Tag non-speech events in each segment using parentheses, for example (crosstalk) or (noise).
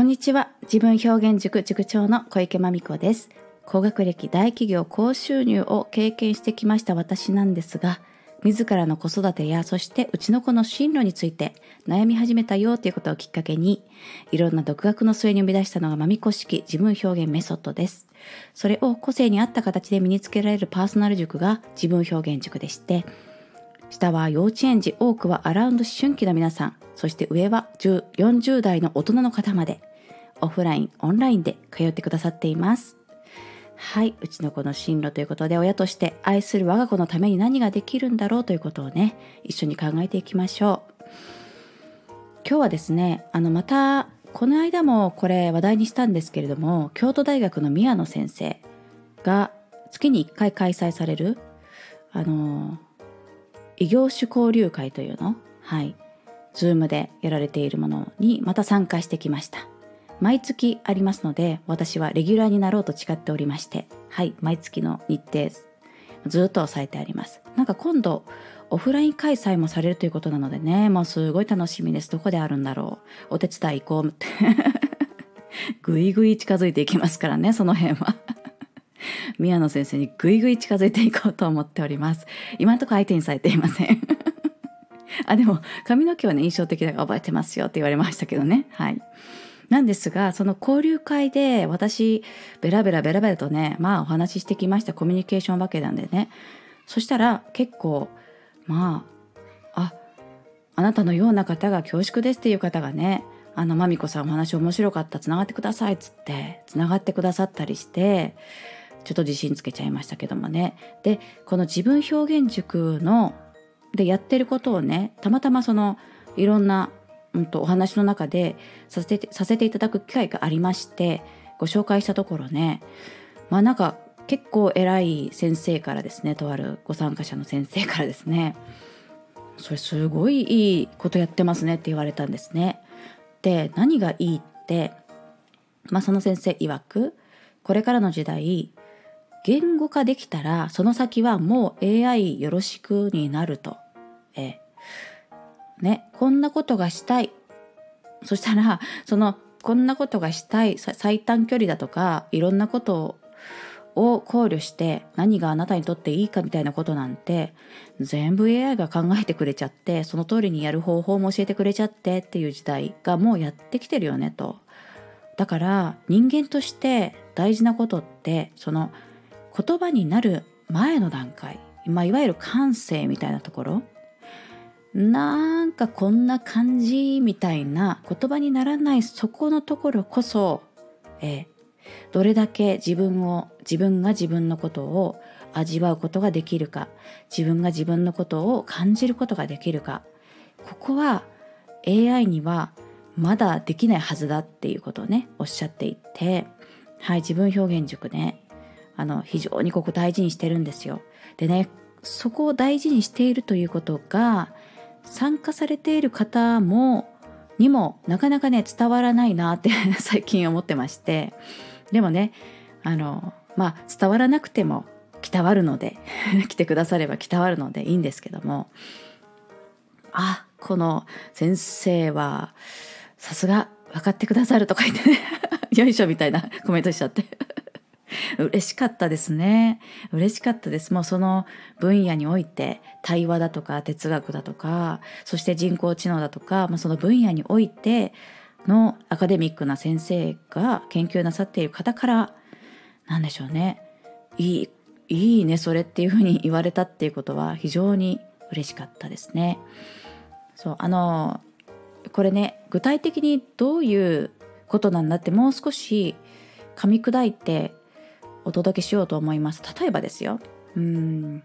こんにちは。自分表現塾塾長の小池真美子です。高学歴大企業高収入を経験してきました私なんですが、自らの子育てやそしてうちの子の進路について悩み始めたよということをきっかけにいろんな独学の末に生み出したのがまみこ式自分表現メソッドです。それを個性に合った形で身につけられるパーソナル塾が自分表現塾でして下は幼稚園児多くはアラウンド思春期の皆さんそして上は40代の大人の方までオフライン、オンラインで通ってくださっています。はい、うちの子の進路ということで親として愛する我が子のために何ができるんだろうということをね、一緒に考えていきましょう。今日はですね、あのまたこの間もこれ話題にしたんですけれども、京都大学の宮野先生が月に1回開催されるあの異業種交流会というのはい、ズームでやられているものにまた参加してきました。毎月ありますので、私はレギュラーになろうと誓っておりまして、はい、毎月の日程、ずっと押さえてあります。なんか今度、オフライン開催もされるということなのでね、もうすごい楽しみです。どこであるんだろう。お手伝い行こうって。(laughs) ぐいぐい近づいていきますからね、その辺は。(laughs) 宮野先生にぐいぐい近づいていこうと思っております。今のとこ相手にされていません。(laughs) あ、でも髪の毛はね、印象的だから覚えてますよって言われましたけどね。はい。なんですが、その交流会で私、ベラベラベラベラとね、まあお話ししてきましたコミュニケーションわけなんでね。そしたら結構、まあ、あ、あなたのような方が恐縮ですっていう方がね、あの、まみこさんお話面白かった、つながってくださいっつって、つながってくださったりして、ちょっと自信つけちゃいましたけどもね。で、この自分表現塾の、でやってることをね、たまたまその、いろんなうんと、お話の中でさせてさせていただく機会がありましてご紹介したところねまあなんか結構偉い先生からですねとあるご参加者の先生からですねそれすごいいいことやってますねって言われたんですね。で何がいいって、まあ、その先生曰くこれからの時代言語化できたらその先はもう AI よろしくになると。えね、こんなことがしたい。そしたら、その、こんなことがしたい、最短距離だとか、いろんなことを考慮して何があなたにとっていいかみたいなことなんて全部 AI が考えてくれちゃってその通りにやる方法も教えてくれちゃってっていう時代がもうやってきてるよねとだから人間として大事なことってその言葉になる前の段階、まあ、いわゆる感性みたいなところなんかこんな感じみたいな言葉にならないそこのところこそ、え、どれだけ自分を自分が自分のことを味わうことができるか自分が自分のことを感じることができるかここは AI にはまだできないはずだっていうことをねおっしゃっていてはい自分表現塾ねあの非常にここ大事にしてるんですよ。でねそこを大事にしているということが参加されている方もにもなかなかね伝わらないなって (laughs) 最近思ってまして。でもねあのまあ伝わらなくても伝わるので (laughs) 来てくだされば伝わるのでいいんですけども。あこの先生はさすが分かってくださるとか言ってね。(laughs) よいしょみたいなコメントしちゃって。嬉しかったですね。嬉しかったです。もうその分野において対話だとか哲学だとか、そして人工知能だとか、まあ、その分野においてのアカデミックな先生が研究なさっている方から、なんでしょうね。いい、いいね、それっていうふうに言われたっていうことは非常に嬉しかったですね。そう、あの、これね、具体的にどういうことなんだってもう少し噛み砕いてお届けしようと思います。例えばですよ。うん。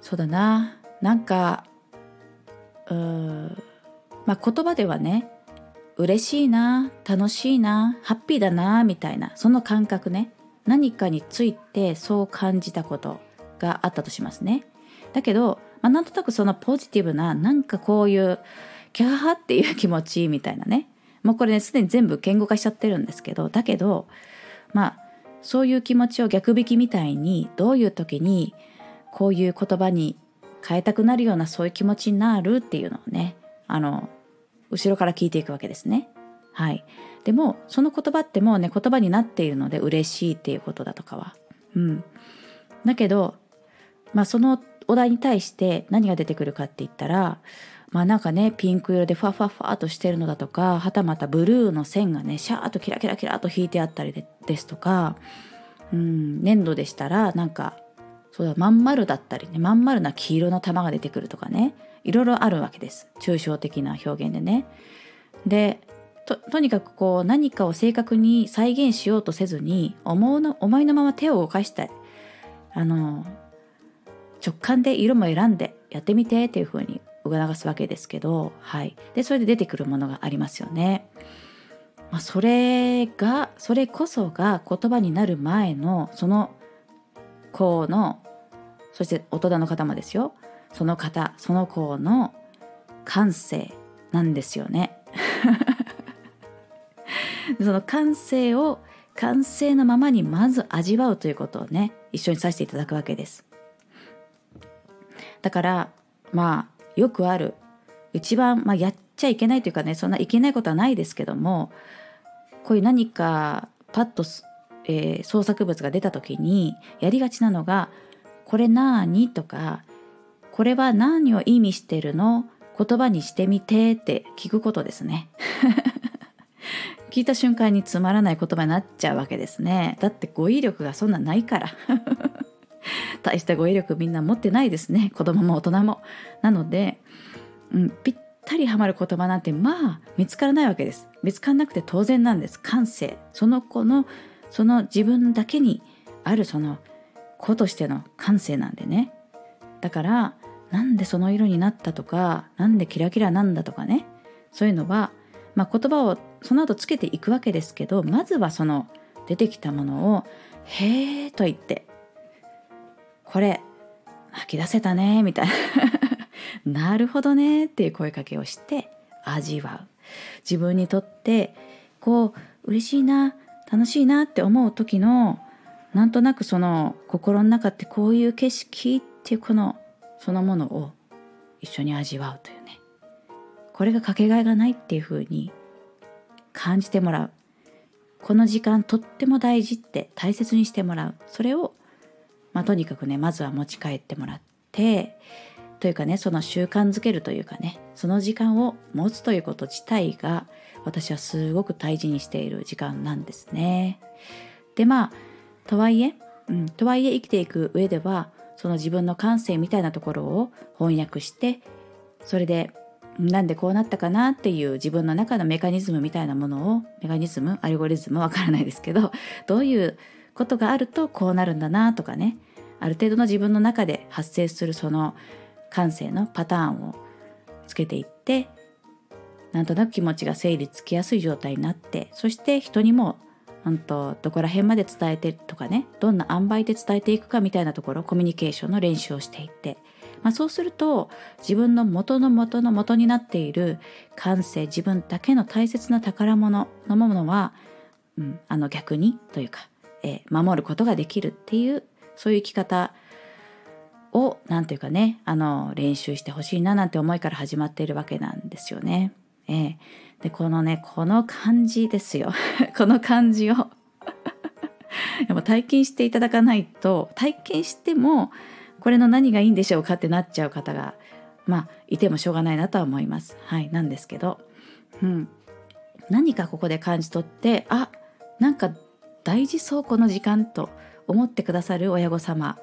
そうだな。なんかうまあ言葉ではね嬉しいな楽しいなハッピーだなみたいなその感覚ね。何かについてそう感じたことがあったとしますね。だけど、まあ、なんとなくそのポジティブななんかこういうキャハっていう気持ちみたいなね。もうこれねすでに全部言語化しちゃってるんですけど。だけどまあそういう気持ちを逆引きみたいにどういう時にこういう言葉に変えたくなるようなそういう気持ちになるっていうのをねあの後ろから聞いていくわけですね。はい。でもその言葉ってもうね言葉になっているので嬉しいっていうことだとかは。うん。だけどまあそのお題に対して何が出てくるかって言ったらまあなんかねピンク色でファファファとしてるのだとかはたまたブルーの線がねシャーッとキラキラキラと引いてあったりでですとかうん粘土でしたらなんかそうだまん丸だったりねまん丸な黄色の玉が出てくるとかねいろいろあるわけです抽象的な表現でね。でととにかくこう何かを正確に再現しようとせずに思うの思いのまま手を動かしたいあの直感で色も選んでやってみてっていう風に促すわけですけど、はい、でそれで出てくるものがありますよね。まあ、それがそれこそが言葉になる前のその子のそして大人の方もですよその方その子の感性なんですよね。(laughs) その感性を感性のままにまず味わうということをね一緒にさせていただくわけです。だからまあよくある一番、まあ、やっちゃいけないというかねそんないけないことはないですけどもこういう何かパッと、えー、創作物が出た時にやりがちなのが「これ何?」とか「これは何を意味してるの？言葉にしてみて」って聞くことですね。(laughs) 聞いた瞬間につまらない言葉になっちゃうわけですね。だって語彙力がそんなないから (laughs) 大した語彙力みんな持ってないですね子供も大人も。なので、うん、ぴったりはまる言葉なんてまあ見つからないわけです。見つからなくて当然なんです。感性。その子のその自分だけにあるその子としての感性なんでね。だからなんでその色になったとかなんでキラキラなんだとかねそういうのは、まあ、言葉をその後つけていくわけですけどまずはその出てきたものを「へえ」と言ってこれ吐き出せたねみたいな。(laughs) なるほどねっていう声かけをして味わう。自分にとってこう嬉しいな楽しいなって思う時のなんとなくその心の中ってこういう景色っていうこのそのものを一緒に味わうというね。これがかけがえがないっていうふうに感じてもらう。この時間とっても大事って大切にしてもらう。それをまあ、とにかくねまずは持ち帰ってもらってというかねその習慣づけるというかねその時間を持つということ自体が私はすごく大事にしている時間なんですね。でまあとはいえ、うん、とはいえ生きていく上ではその自分の感性みたいなところを翻訳してそれでなんでこうなったかなっていう自分の中のメカニズムみたいなものをメカニズムアルゴリズムわからないですけどどういうことがあるとこうなるんだなとかね。ある程度の自分の中で発生するその感性のパターンをつけていってなんとなく気持ちが整理つきやすい状態になってそして人にも本当どこら辺まで伝えてとかねどんな塩梅で伝えていくかみたいなところコミュニケーションの練習をしていって、まあ、そうすると自分の元の元の元になっている感性自分だけの大切な宝物のものは、うん、あの逆にというか、え、守ることができるっていうそういう生き方を何ていうかねあの練習してほしいななんて思いから始まっているわけなんですよね。えー、でこのねこの感じですよ (laughs) この感じを (laughs) やっぱ体験していただかないと体験してもこれの何がいいんでしょうかってなっちゃう方がまあいてもしょうがないなとは思います。はいなんですけど、うん、何かここで感じ取ってあなんか大事そうこの時間と思ってくださる親御様。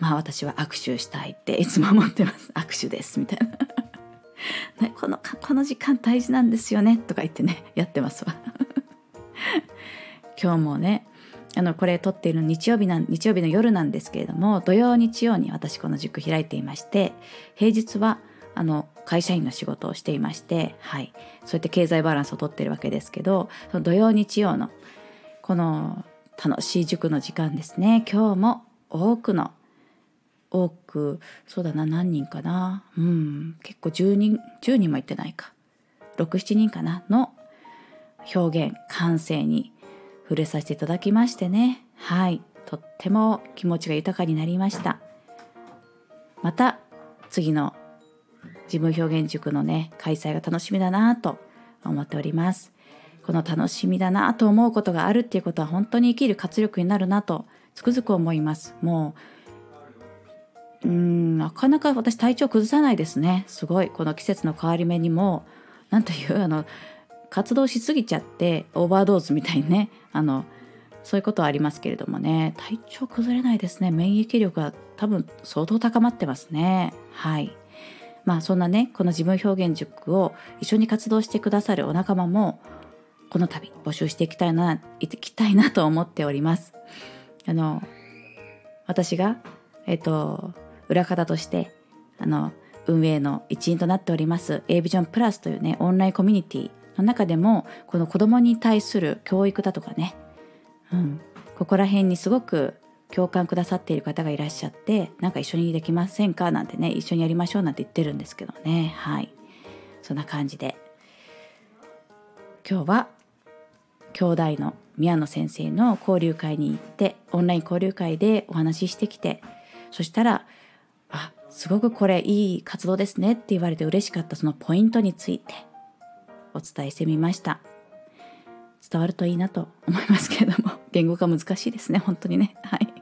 まあ私は握手したいっていつも思ってます。握手ですみたいな。(laughs) ね、このこの時間大事なんですよねとか言ってねやってますわ。(laughs) 今日もねあのこれ撮っている日曜日な日曜日の夜なんですけれども土曜日曜に私この塾開いていまして平日はあの会社員の仕事をしていましてはい。そうやって経済バランスをとってるわけですけどその土曜日曜のこの楽しい塾の時間ですね。今日も多くの多くそうだな何人かな。うん結構10人10人も行ってないか。67人かなの表現感性に触れさせていただきましてね。はいとっても気持ちが豊かになりました。また次の自分表現塾のね開催が楽しみだなと思っております。この楽しみだなと思うことがあるっていうことは本当に生きる活力になるなとつくづく思います。もううんなかなか私体調崩さないですね。すごい。この季節の変わり目にも何というあの活動しすぎちゃってオーバードーズみたいにねあのそういうことはありますけれどもね。体調崩れないですね。免疫力が多分相当高まってますね。はい。まあそんなねこの自分表現塾を一緒に活動してくださるお仲間もこの度募集していきたいないきたいなと思っております。あの私がえっと裏方としてあの運営の一員となっております A ビジョンプラスというねオンラインコミュニティの中でもこの子供に対する教育だとかね、うん、ここら辺にすごく共感くださっている方がいらっしゃってなんか一緒にできませんかなんてね一緒にやりましょうなんて言ってるんですけどねはい。そんな感じで。今日は兄弟の宮野先生の交流会に行ってオンライン交流会でお話ししてきてそしたら「あすごくこれいい活動ですね」って言われて嬉しかったそのポイントについてお伝えしてみました。伝わるといいなと思いますけれども (laughs) 言語化難しいですね本当にね。はい。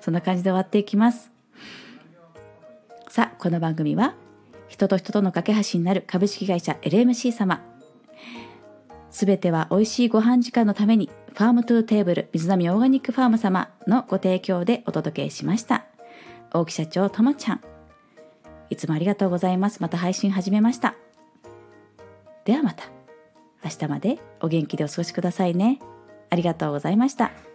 そんな感じで終わっていきます。さあこの番組は人と人との架け橋になる株式会社 LMC 様すべては美味しいご飯時間のために Farm to Table 瑞浪オーガニックファーム様のご提供でお届けしました。大木社長ともちゃん。いつもありがとうございます。また配信始めました。ではまた。明日までお元気でお過ごしくださいね。ありがとうございました。